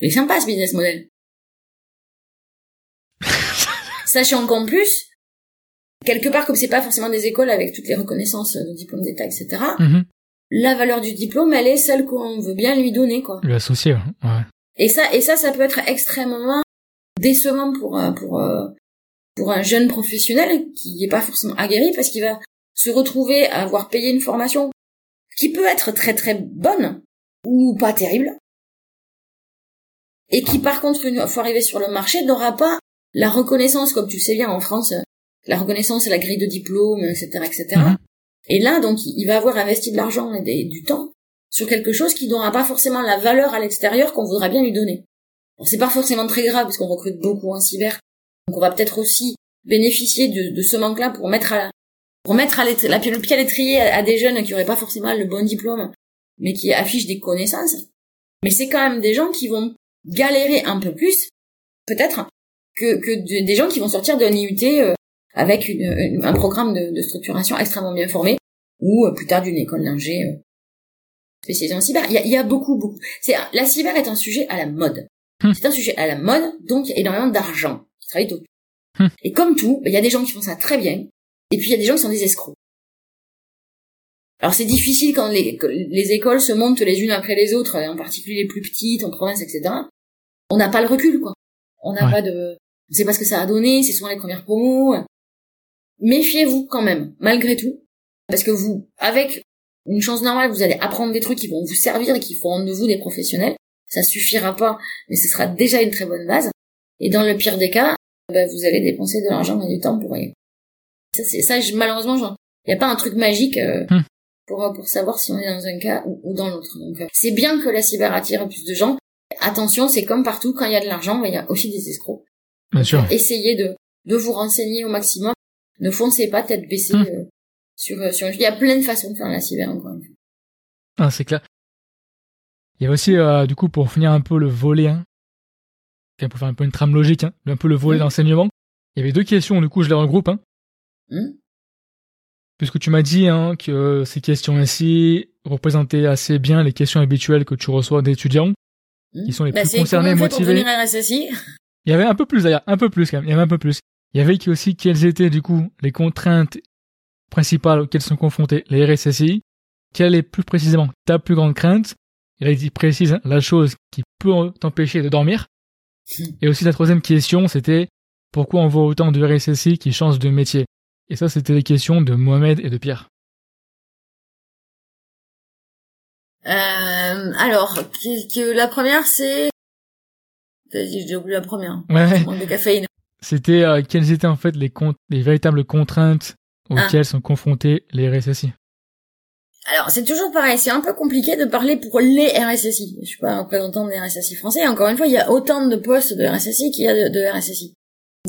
Il est sympa ce business model. Sachant qu'en plus, quelque part, comme c'est pas forcément des écoles avec toutes les reconnaissances de diplômes d'État, etc., Mhm. la valeur du diplôme, elle est celle qu'on veut bien lui donner, quoi. Le associé, ouais. Et ça, et ça, ça peut être extrêmement décevant pour euh, pour euh, pour un jeune professionnel qui n'est pas forcément aguerri parce qu'il va se retrouver à avoir payé une formation qui peut être très très bonne ou pas terrible et qui par contre une fois arrivé sur le marché n'aura pas la reconnaissance comme tu sais bien en France la reconnaissance la grille de diplôme etc etc Mhm. et là donc il il va avoir investi de l'argent et des- du temps sur quelque chose qui n'aura pas forcément la valeur à l'extérieur qu'on voudra bien lui donner. C'est pas forcément très grave parce qu'on recrute beaucoup en cyber, donc on va peut-être aussi bénéficier de, ce manque-là pour mettre à la, pour mettre le pied à l'étrier à, des jeunes qui auraient pas forcément le bon diplôme, mais qui affichent des connaissances. Mais c'est quand même des gens qui vont galérer un peu plus, peut-être, que, que de- des gens qui vont sortir d'un IUT euh, avec un programme de, structuration extrêmement bien formé, ou euh, plus tard d'une école d'ingé spécialisée en cyber. Il y a, il y a beaucoup, beaucoup. C'est la cyber est un sujet à la mode. Hmm. C'est un sujet à la mode, donc il y a énormément d'argent qui travaille autour. Hmm. Et comme tout, il y a des gens qui font ça très bien, et puis il y a des gens qui sont des escrocs. Alors c'est difficile quand les, les écoles se montent les unes après les autres, en particulier les plus petites, en province, etc. On n'a pas le recul, quoi. On n'a Ouais. pas de... On sait pas ce que ça a donné, c'est souvent les premières promos. Méfiez-vous quand même, malgré tout. Parce que vous, avec une chance normale, vous allez apprendre des trucs qui vont vous servir et qui feront de vous des professionnels. Ça suffira pas, mais ce sera déjà une très bonne base. Et dans le pire des cas, ben, vous allez dépenser de l'argent et du temps pour rien. Ça, c'est ça. je- malheureusement, il n'y a pas un truc magique euh, Hmm. pour pour savoir si on est dans un cas ou, ou dans l'autre. Donc, euh, c'est bien que la cyber attire plus de gens. Attention, c'est comme partout, quand il y a de l'argent, ben, il y a aussi des escrocs. Bien sûr. Essayez de de vous renseigner au maximum. Ne foncez pas tête baissée Hmm. euh, sur euh, sur. Il y a plein de façons de faire la cyber encore une fois. Ah, c'est clair. Il y a aussi, euh, du coup, pour finir un peu le volet, hein, pour faire un peu une trame logique, hein, un peu le volet Mhm. d'enseignement, il y avait deux questions, du coup, je les regroupe, hein, Hmm puisque tu m'as dit hein, que ces questions ainsi représentaient assez bien les questions habituelles que tu reçois d'étudiants. Hmm Qui sont les Bah, plus concernés, pour motivés. Il y avait un peu plus d'ailleurs, un peu plus quand même, il y avait un peu plus. Il y avait aussi quelles étaient du coup les contraintes principales auxquelles sont confrontés les RSSI, quelle est plus précisément ta plus grande crainte, il dit précise la chose qui peut t'empêcher de dormir. Et aussi la troisième question c'était pourquoi on voit autant de RSSI qui changent de métier? Et ça c'était les questions de Mohamed et de Pierre. Euh, alors, la première, c'est J'ai oublié la première. Ouais. Caféine. C'était euh, quelles étaient en fait les véritables contraintes auxquelles sont confrontés les RSSI. Alors, c'est toujours pareil, c'est un peu compliqué de parler pour les RSSI. Je suis pas représentant des RSSI français. Encore une fois, il y a autant de postes de RSSI qu'il y a de, de RSSI.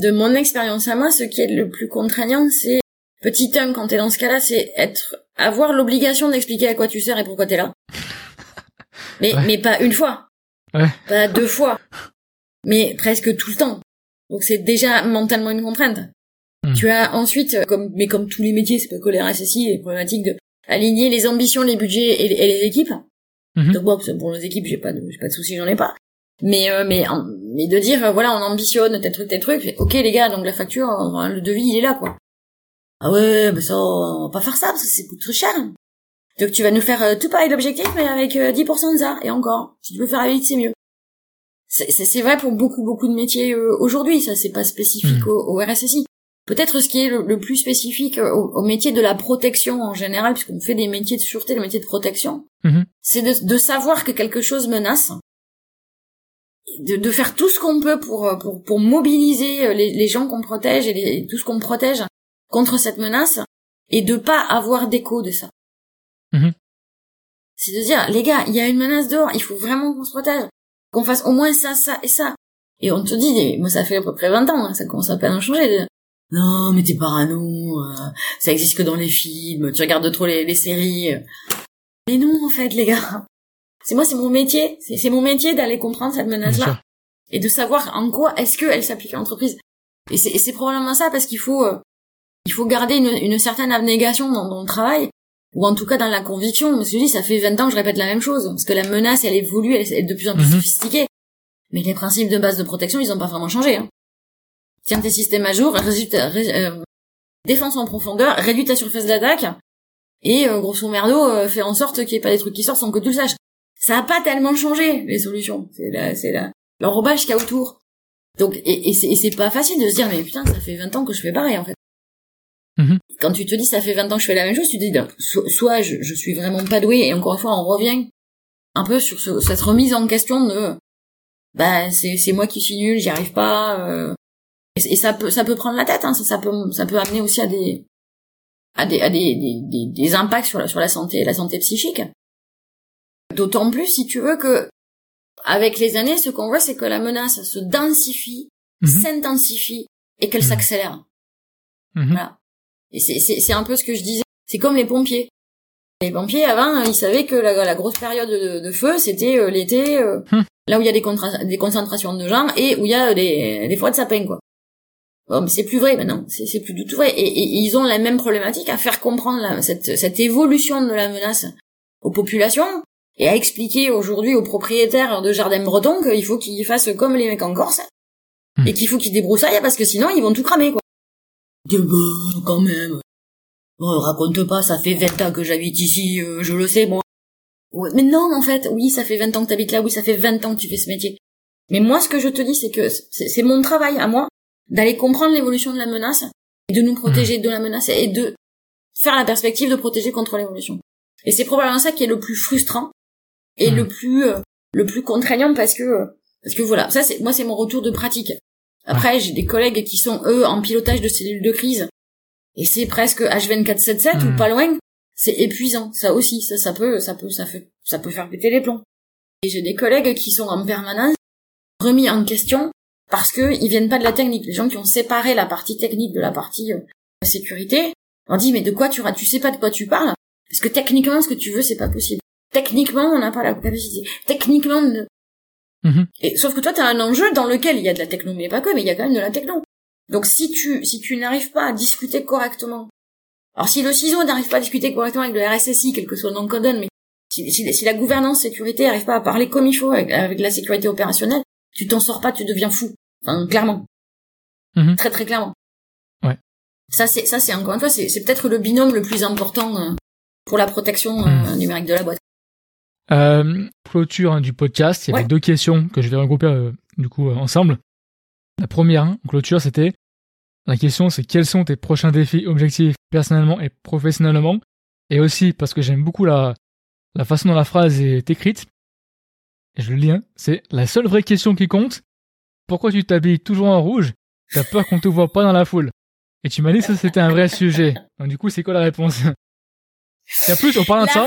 De mon expérience à moi, ce qui est le plus contraignant, c'est petit 1 quand t'es dans ce cas-là, c'est être avoir l'obligation d'expliquer à quoi tu sers et pourquoi t'es là. Mais Ouais. mais pas une fois, Ouais. pas deux fois, mais presque tout le temps. Donc c'est déjà mentalement une contrainte. Hmm. Tu as ensuite, euh, comme mais comme tous les métiers, c'est pas que les RSSI, les problématiques de aligner les ambitions, les budgets et les, et les équipes. Mhm. Donc bon, pour les équipes, j'ai pas de, j'ai pas de soucis, j'en ai pas. Mais euh, mais mais de dire voilà, on ambitionne tel truc tel truc. Ok les gars, donc la facture, euh, le devis il est là quoi. Ah ouais, mais ça, on va pas faire ça parce que c'est coûte trop cher. Donc tu vas nous faire euh, tout pareil l'objectif, mais avec euh, 10% de ça et encore. Si tu peux faire à vite, c'est mieux. C'est vrai pour beaucoup beaucoup de métiers euh, aujourd'hui. Ça c'est pas spécifique Mhm. au, au RSSI. Peut-être ce qui est le, le plus spécifique euh, au, au métier de la protection en général, puisqu'on fait des métiers de sûreté, le métier de protection, Mhm. c'est de, de savoir que quelque chose menace, de, de faire tout ce qu'on peut pour, euh, pour, pour mobiliser euh, les, les gens qu'on protège et les- tout ce qu'on protège contre cette menace, et de pas avoir d'écho de ça. Mhm. C'est de dire, les gars, il y a une menace dehors, il faut vraiment qu'on se protège, qu'on fasse au moins ça, ça et ça. Et on te dit, moi ça fait à peu près 20 ans, hein, ça commence à peine à changer. Non, mais t'es parano, euh, ça existe que dans les films, tu regardes trop les, les séries. Mais non, en fait, les gars. C'est moi, c'est mon métier. C'est mon métier d'aller comprendre cette Bien menace-là sûr. et de savoir en quoi est-ce qu'elle s'applique à l'entreprise. Et c'est probablement ça parce qu'il faut euh, il faut garder une, une certaine abnégation dans, dans le travail ou en tout cas dans la conviction. Je me suis dit, ça fait 20 ans que je répète la même chose parce que la menace, elle évolue, elle est de plus en plus Mhm. sophistiquée. Mais les principes de base de protection, ils ont pas vraiment changé. Hein. Tiens tes systèmes à jour, résultat, ré- euh, défense en profondeur, réduis ta surface d'attaque et euh, grosso merdo, euh, fais en sorte qu'il n'y ait pas des trucs qui sortent sans que tu le saches. Ça a pas tellement changé les solutions. C'est la, c'est la, l'enrobage qu'il y a autour. Donc, et, et c'est, et c'est pas facile de se dire, mais putain, ça fait 20 ans que je fais pareil, en fait. Mhm. Quand tu te dis, ça fait 20 ans que je fais la même chose, tu te dis, donc, so- soit je, je suis vraiment pas doué, et encore une fois, on revient un peu sur ce- cette remise en question de, bah, c'est, c'est moi qui suis nul, j'y arrive pas, euh, et, et ça peut, ça peut prendre la tête, hein, ça, ça peut, ça peut amener aussi à des, à des, à des, des, des, des impacts sur la, sur la santé, la santé psychique. D'autant plus, si tu veux, que, avec les années, ce qu'on voit, c'est que la menace se densifie, Mhm. s'intensifie, et qu'elle Mhm. s'accélère. Mhm. Voilà. Et c'est, c'est, c'est un peu ce que je disais. C'est comme les pompiers. Les pompiers, avant, ils savaient que la, la grosse période de, de feu, c'était euh, l'été, euh, Hmm. là où il y a des concentrations de gens et où il y a des, des forêts de sapins, quoi. Bon, mais c'est plus vrai maintenant. C'est, c'est plus du tout vrai. Et, et ils ont la même problématique à faire comprendre la- cette, cette évolution de la menace aux populations et à expliquer aujourd'hui aux propriétaires de jardins bretons qu'il faut qu'ils fassent comme les mecs en Corse Hmm. et qu'il faut qu'ils débroussaillent parce que sinon ils vont tout cramer, quoi. Dis, bah, quand même. Oh, raconte pas, ça fait 20 ans que j'habite ici, euh, je le sais, moi. Ouais, mais non, en fait, oui, ça fait 20 ans que t'habites là, oui, ça fait 20 ans que tu fais ce métier. Mais moi, ce que je te dis, c'est que c'est c'est mon travail à moi d'aller comprendre l'évolution de la menace et de nous protéger de la menace et de faire la perspective de protéger contre l'évolution. Et c'est probablement ça qui est le plus frustrant et le plus euh, le plus contraignant parce que euh, parce que voilà, ça c'est moi c'est mon retour de pratique. Après, j'ai des collègues qui sont eux en pilotage de cellules de crise et c'est presque H2477 Mhm. ou pas loin. C'est épuisant, ça aussi, ça ça peut ça peut ça fait ça peut faire péter les plombs. Et j'ai des collègues qui sont en permanence remis en question parce que ils viennent pas de la technique. Les gens qui ont séparé la partie technique de la partie euh, sécurité, on dit mais de quoi tu tu sais pas de quoi tu parles? Parce que techniquement ce que tu veux c'est pas possible. Techniquement on n'a pas la capacité. Techniquement ne- Mhm. et sauf que toi t'as un enjeu dans lequel il y a de la techno mais pas que mais il y a quand même de la techno. Donc si tu si tu n'arrives pas à discuter correctement alors si le CISO n'arrive pas à discuter correctement avec le RSSI, quel que soit le nom qu'on donne, mais si, si- si la gouvernance sécurité n'arrive pas à parler comme il faut avec, avec la sécurité opérationnelle, tu t'en sors pas, tu deviens fou. Enfin, clairement. Mhm. Très très clairement. Ouais. Ça c'est ça c'est encore une fois c'est c'est peut-être le binôme le plus important euh, pour la protection euh, Mhm. numérique de la boîte. Euh, clôture hein, du podcast, il y avait Ouais. deux questions que je vais regrouper euh, du coup euh, ensemble. La première hein, clôture, c'était la question, c'est quels sont tes prochains défis, objectifs personnellement et professionnellement, et aussi parce que j'aime beaucoup la la façon dont la phrase est écrite. Et je le lis, hein, c'est la seule vraie question qui compte, pourquoi tu t'habilles toujours en rouge? T'as peur qu'on te voit pas dans la foule. Et tu m'as dit que ça c'était un vrai sujet. Donc du coup, c'est quoi la réponse? Et en plus, en parlant de ça,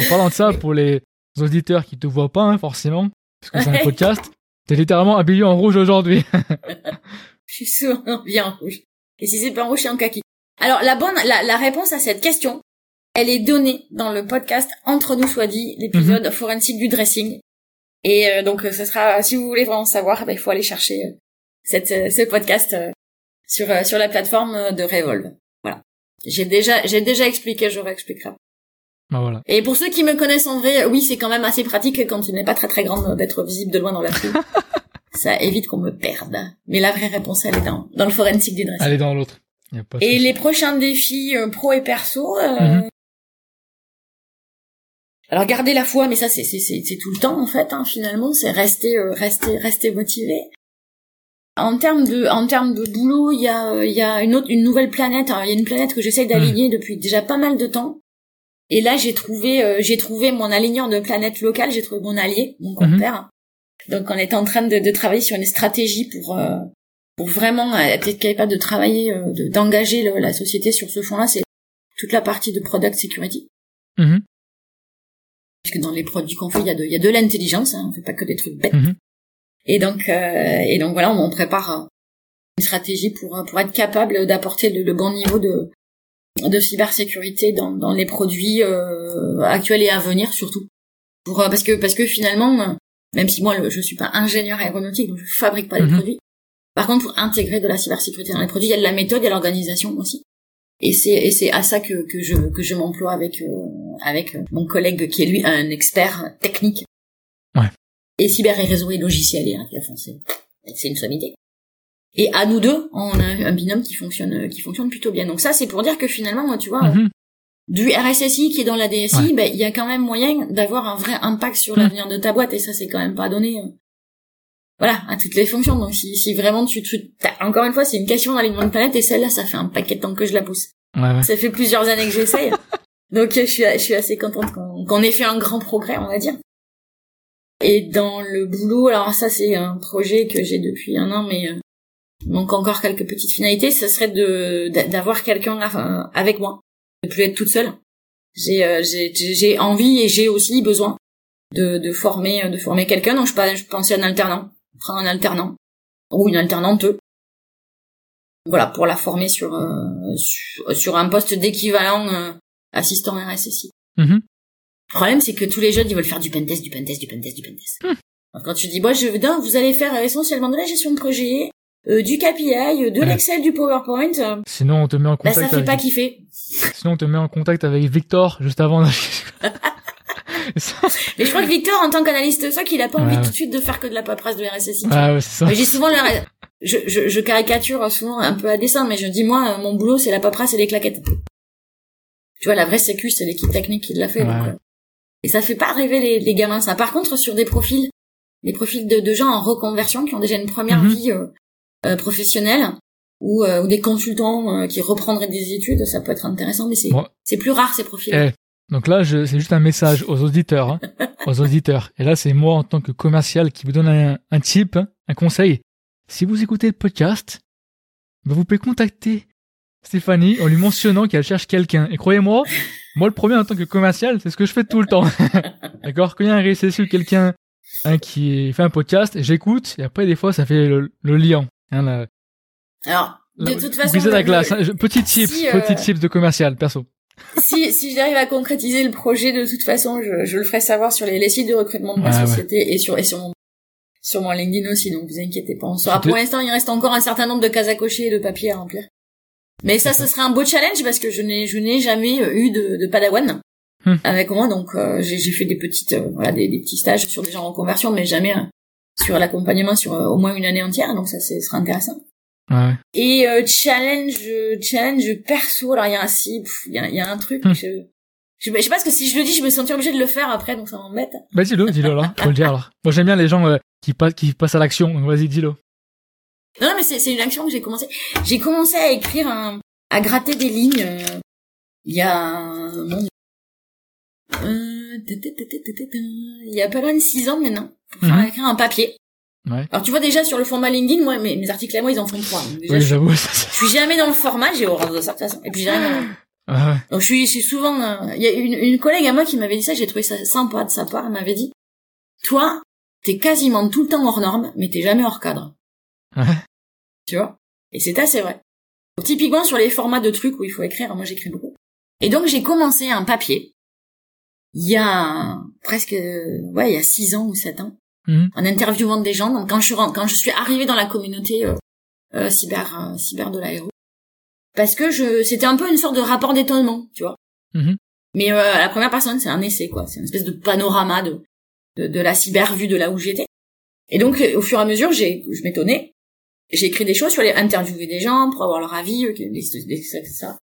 en parlant de ça, pour les auditeurs qui te voient pas, hein, forcément, parce que c'est un podcast, t'es littéralement habillé en rouge aujourd'hui. Je suis souvent bien en rouge. Et si c'est pas en rouge, c'est en kaki. Alors, la bonne, la, la réponse à cette question, elle est donnée dans le podcast Entre nous soit dit, l'épisode mhm. forensique du dressing. Et euh, donc, ce sera, si vous voulez vraiment savoir, ben, il faut aller chercher euh, cette, euh, ce podcast sur sur la plateforme de Revolve. Voilà. J'ai déjà j'ai déjà expliqué, je réexpliquerai. Ben voilà. Et pour ceux qui me connaissent en vrai, oui, c'est quand même assez pratique quand tu n'es pas très très grande d'être visible de loin dans la foule. Ça évite qu'on me perde. Mais la vraie réponse, elle est dans, dans le forensique du dressing. Elle est dans l'autre. Et les prochains défis pro et perso, mhm. Alors garder la foi, mais ça c'est c'est c'est tout le temps en fait. Hein, finalement, c'est rester euh, rester rester motivé. En termes de en termes de boulot, il y a il y a une autre une nouvelle planète. il y a une planète que j'essaie d'aligner hmm. depuis déjà pas mal de temps. Et là, j'ai trouvé euh, j'ai trouvé mon aligneur de planète locale. J'ai trouvé mon allié, mon hmm. compère. Donc on est en train de, de travailler sur une stratégie pour euh, pour vraiment être capable de travailler, d'engager la société sur ce fond-là. C'est toute la partie de product security. Hmm puisque dans les produits qu'on fait, il y a de, il y a de l'intelligence, hein, on fait pas que des trucs bêtes. Mhm. Et donc, euh, et donc voilà, on, prépare euh, une stratégie pour euh, pour être capable d'apporter le, bon niveau de de cybersécurité dans, dans les produits euh, actuels et à venir surtout. Pour parce que parce que finalement, même si moi je suis pas ingénieur aéronautique, donc je fabrique pas les mhm. produits. Par contre, pour intégrer de la cybersécurité dans les produits, il y a de la méthode, il y a l'organisation aussi. Et c'est et c'est à ça que que je que je m'emploie avec avec mon collègue qui est lui un expert technique. Ouais. Et cyber et réseau et logiciel et enfin, c'est une sommité. Et à nous deux, on a un binôme qui fonctionne qui fonctionne plutôt bien. Donc ça c'est pour dire que finalement moi tu vois mhm. du RSSI qui est dans la DSI, ben il y a quand même moyen d'avoir un vrai impact sur mhm. l'avenir de ta boîte et ça c'est quand même pas donné euh, voilà, à toutes les fonctions. Donc si, si vraiment tu, tu encore une fois, c'est une question d'alignement de planète et celle-là, ça fait un paquet de temps que je la pousse. Ouais, ouais. Ça fait plusieurs années que j'essaye. Donc je suis, je suis assez contente qu'on ait fait un grand progrès, on va dire. Et dans le boulot, alors ça c'est un projet que j'ai depuis un an, mais euh, manque encore quelques petites finalités. Ce serait de d'avoir quelqu'un avec moi, de plus être toute seule. J'ai euh, envie et j'ai aussi besoin de, former de former quelqu'un. Donc je, je pensais à un alternant, prendre un alternant ou une alternante. Voilà pour la former sur euh, sur, un poste d'équivalent euh, assistant RSSI. Mm Le problème, c'est que tous les jeunes, ils veulent faire du pentest, du pentest, du pentest, du pentest. Mm. quand tu dis, moi, je veux, vous allez faire essentiellement de la gestion de projet, euh, du KPI, de l'Excel, du PowerPoint. Euh, Sinon, on te met en contact. Bah, ça fait pas kiffer. Sinon, on te met en contact avec Victor juste avant. Mais je crois que Victor, en tant qu'analyste SOC, il a pas envie tout de suite de faire que de la paperasse de RSSI. Ah ouais, c'est ça. J'ai souvent le... je, je, je, caricature souvent un peu à dessin, mais je dis moi, mon boulot, c'est la paperasse et les claquettes tu vois, la vraie sécu, c'est l'équipe technique qui l'a fait. Euh, et ça fait pas rêver les, les, gamins, ça. Par contre, sur des profils, des profils de, de gens en reconversion qui ont déjà une première mhm. vie euh, euh, professionnelle, ou, ou, des consultants qui reprendraient des études, ça peut être intéressant, mais c'est plus rare ces profils. Eh, donc là, c'est juste un message aux auditeurs, hein, aux auditeurs. Et là, c'est moi en tant que commercial qui vous donne un, un tip, un conseil. Si vous écoutez le podcast, bah, vous pouvez contacter Stéphanie en lui mentionnant qu'elle cherche quelqu'un. Et croyez-moi, moi le premier en tant que commercial, c'est ce que je fais tout le temps. D'accord? Quand il y a un RSSI ou quelqu'un hein, qui fait un podcast, j'écoute et après des fois ça fait le, lien. Hein, Alors, de toute façon, la glace. Hein. Petit tips, euh, petit tips de commercial, perso. si si j'arrive à concrétiser le projet, de toute façon, je, je le ferai savoir sur les, les sites de recrutement de ma société et sur et sur mon sur mon LinkedIn aussi, donc vous inquiétez pas. On saura. Pour l'instant, il reste encore un certain nombre de cases à cocher et de papiers à remplir. Mais ça, ce serait un beau challenge parce que je n'ai, je n'ai jamais euh, eu de, de padawan hmm. avec moi, donc euh, j'ai, j'ai fait des petites, euh, voilà, des, des, petits stages sur des gens en conversion, mais jamais sur l'accompagnement sur au moins une année entière, donc ça, ce sera intéressant. Ouais. Et challenge, challenge perso, alors il y a un si, il y a, y a, un truc. Hmm. Je, je, sais pas parce que si je le dis, je me sens obligée de le faire après, donc ça m'embête. Bah dis-le, dis-le là, faut le dire alors. Moi j'aime bien les gens qui, passent, qui passent à l'action, donc vas-y, dis-le. Non, mais c'est une action que j'ai commencé. J'ai commencé à écrire un, à gratter des lignes. Euh, il y a bon, euh, il y a pas loin de six ans maintenant pour faire hmm. écrire un papier. Ouais. Alors tu vois déjà sur le format LinkedIn, moi mes, mes articles à moi ils en font trois. Déjà, Oui, j'avoue. je suis jamais dans le format, j'ai horreur de ça de toute façon. Et puis j'ai rien. Ah ouais. Donc je suis, je suis souvent. euh, Il y a une, une collègue à moi qui m'avait dit ça, j'ai trouvé ça sympa de sa part. Elle m'avait dit, toi, t'es quasiment tout le temps hors norme, mais t'es jamais hors cadre. Ouais. Tu vois? Et c'est assez vrai. Donc, typiquement sur les formats de trucs où il faut écrire, moi j'écris beaucoup. Et donc j'ai commencé un papier il y a presque, ouais, il y a six ans ou sept ans, Mhm. en interviewant des gens. Donc quand je suis ren- quand je suis arrivée dans la communauté euh, euh, cyber euh, cyber de l'aéro, parce que je c'était un peu une sorte de rapport d'étonnement, tu vois. Mhm. Mais euh, la première personne, c'est un essai, quoi. C'est une espèce de panorama de, de, de la cyber vue de là où j'étais. Et donc, au fur et à mesure, j'ai, je m'étonnais. J'ai écrit des choses, je suis allée interviewer des gens pour avoir leur avis, ça.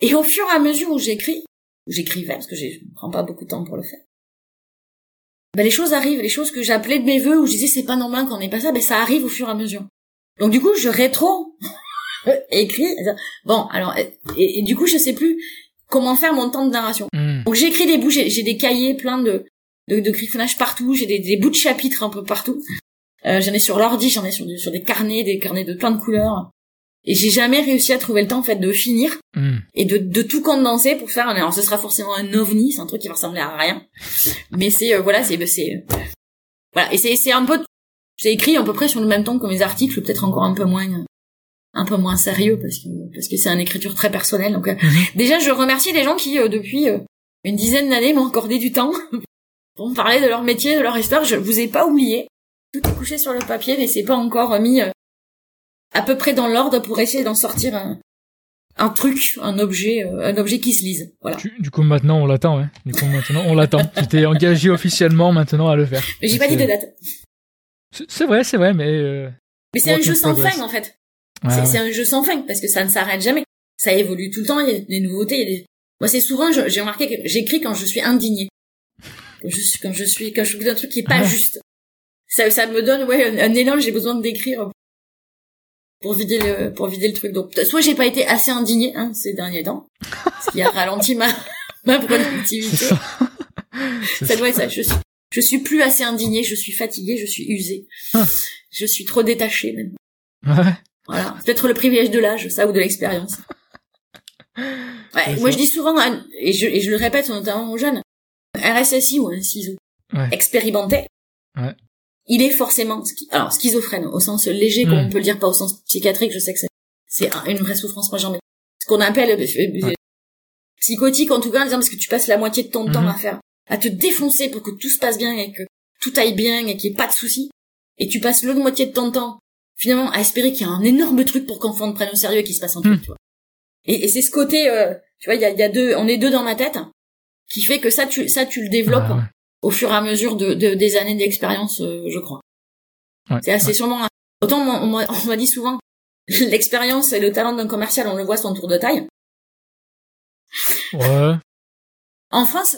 Et au fur et à mesure où j'écris, où j'écrivais, parce que je ne prends pas beaucoup de temps pour le faire, ben, les choses arrivent, les choses que j'appelais de mes voeux, où je disais c'est pas normal qu'on ait pas ça, ben ça arrive au fur et à mesure. Donc du coup, je rétro écris. Bon, alors, et, et du coup, je sais plus comment faire mon temps de narration. Mhm. Donc j'écris des bouts, j'ai des cahiers pleins de, de, de griffonnage partout, j'ai des, des bouts de chapitres un peu partout. Euh, j'en ai sur l'ordi, j'en ai sur, des carnets, des carnets de plein de couleurs. Et j'ai jamais réussi à trouver le temps en fait de finir Mhm. et de, de tout condenser pour faire un... Alors ce sera forcément un ovni, c'est un truc qui va ressembler à rien. Mais c'est, euh, voilà, c'est... c'est voilà, et c'est c'est un peu... J'ai écrit à peu près sur le même temps que mes articles, peut-être encore un peu moins un peu moins sérieux parce que parce que c'est une écriture très personnelle. Donc euh, Mhm. déjà je remercie les gens qui euh, depuis euh, une dizaine d'années m'ont accordé du temps pour me parler de leur métier, de leur histoire. Je vous ai pas oublié. Tout est couché sur le papier, mais c'est pas encore mis euh, à peu près dans l'ordre pour essayer d'en sortir un, un truc, un objet, euh, un objet qui se lise. Voilà. Du, coup, maintenant, on l'attend, ouais. Du coup, maintenant, on l'attend. tu t'es engagé officiellement maintenant à le faire. Mais j'ai pas dit de date. C'est- vrai, c'est vrai, mais... Euh... Mais c'est un jeu sans progress. fin en fait. c'est ouais. un jeu sans fin parce que ça ne s'arrête jamais. Ça évolue tout le temps. Il y a des nouveautés. Il y a des... Moi, c'est souvent, j'ai remarqué que j'écris quand je suis indignée. Quand je suis, quand je suis, quand je un truc qui est pas Ah. juste. Ça, ça me donne, ouais, un, un élan. J'ai besoin de décrire pour vider le, pour vider le truc. Donc, soit j'ai pas été assez indignée, hein, ces derniers temps, ce qui a ralenti ma, ma productivité. ça. Doit être ça. Je suis, je suis plus assez indignée. Je suis fatiguée. Je suis usée. Ah. Je suis trop détachée même. Ouais. Voilà, peut-être le privilège de l'âge, ça, ou de l'expérience. Ouais, moi je dis souvent, et je, et je le répète notamment aux jeunes, un RSSI ou un CISO Ouais. expérimenté, Ouais. Il est forcément, alors schizophrène au sens léger, comme Mm. on peut le dire, pas au sens psychiatrique, je sais que c'est, c'est un- une vraie souffrance, moi j'en ai. Ce qu'on appelle euh, euh, Ouais. psychotique en tout cas, en disant parce que tu passes la moitié de ton temps Mhm. à faire, à te défoncer pour que tout se passe bien et que tout aille bien et qu'il n'y ait pas de soucis, et tu passes l'autre moitié de ton temps finalement à espérer qu'il y a un énorme truc pour qu'enfant te prenne au sérieux et qu'il se passe un truc, Mm. tu vois. Et, et c'est ce côté, euh, tu vois, il y a, y a deux, on est deux dans ma tête, qui fait que ça, tu, ça, tu le développes Ah, ouais. Au fur et à mesure de, de- des années d'expérience, euh, je crois. Ouais, C'est assez ouais. sûrement. Autant on, on m'a- on m'a dit souvent, l'expérience et le talent d'un commercial, on le voit son tour de taille. Ouais. En France,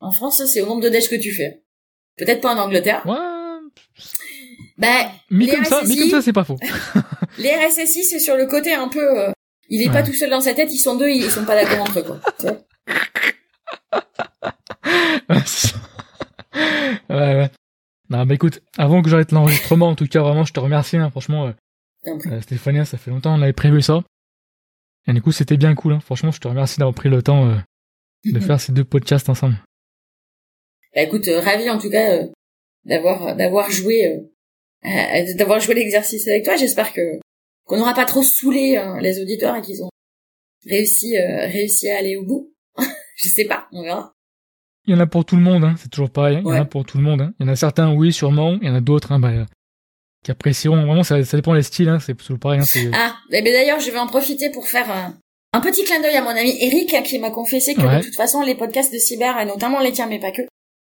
en France, c'est au nombre de déj que tu fais. Peut-être pas en Angleterre. Ouais. Ben, Mis comme ça, mis comme ça, c'est pas faux. les RSSI, c'est sur le côté un peu. euh, il est pas tout seul dans sa tête, ils sont deux, ils sont pas d'accord entre eux, quoi. Ouais. Non, bah écoute, avant que j'arrête l'enregistrement, en tout cas, vraiment, je te remercie, hein, franchement, euh, euh, Stéphania, ça fait longtemps, on avait prévu ça. Et du coup, c'était bien cool, hein. franchement, je te remercie d'avoir pris le temps euh, de faire ces deux podcasts ensemble. Bah, écoute, euh, ravi en tout cas d'avoir d'avoir joué d'avoir joué l'exercice avec toi. J'espère que qu'on n'aura pas trop saoulé euh, les auditeurs et qu'ils ont réussi réussi à aller au bout. Je sais pas, on verra. Il y en a pour tout le monde, hein, c'est toujours pareil, il y en a pour tout le monde. Hein. Il y en a certains, oui, sûrement, il y en a d'autres, hein, bah, qui apprécieront. Vraiment, ça, ça dépend des styles, hein, c'est toujours pareil. Hein, Ah, ben d'ailleurs, je vais en profiter pour faire euh, un petit clin d'œil à mon ami Eric hein, qui m'a confessé que Ouais. de toute façon les podcasts de cyber et notamment les tiens mais pas que,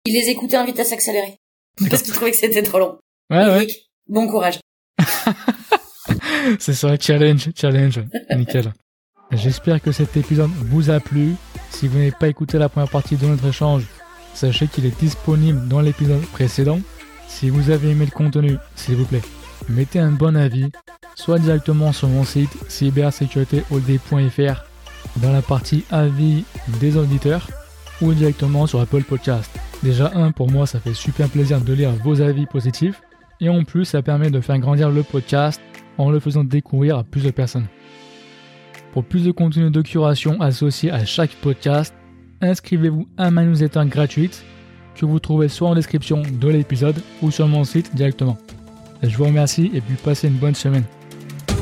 il les écoutait en vitesse accélérée parce qu'il trouvait que c'était trop long. Ouais, ouais, Eric, bon courage. c'est ça, challenge, challenge, nickel. J'espère que cet épisode vous a plu. Si vous n'avez pas écouté la première partie de notre échange, sachez qu'il est disponible dans l'épisode précédent. Si vous avez aimé le contenu, s'il vous plaît, mettez un bon avis, soit directement sur mon site cybersécuritéhold.fr dans la partie avis des auditeurs, ou directement sur Apple Podcast. Déjà un, pour moi, ça fait super plaisir de lire vos avis positifs. Et en plus, ça permet de faire grandir le podcast en le faisant découvrir à plus de personnes. Pour plus de contenu de curation associé à chaque podcast, inscrivez-vous à ma newsletter gratuite que vous trouvez soit en description de l'épisode ou sur mon site directement. Je vous remercie et puis passez une bonne semaine.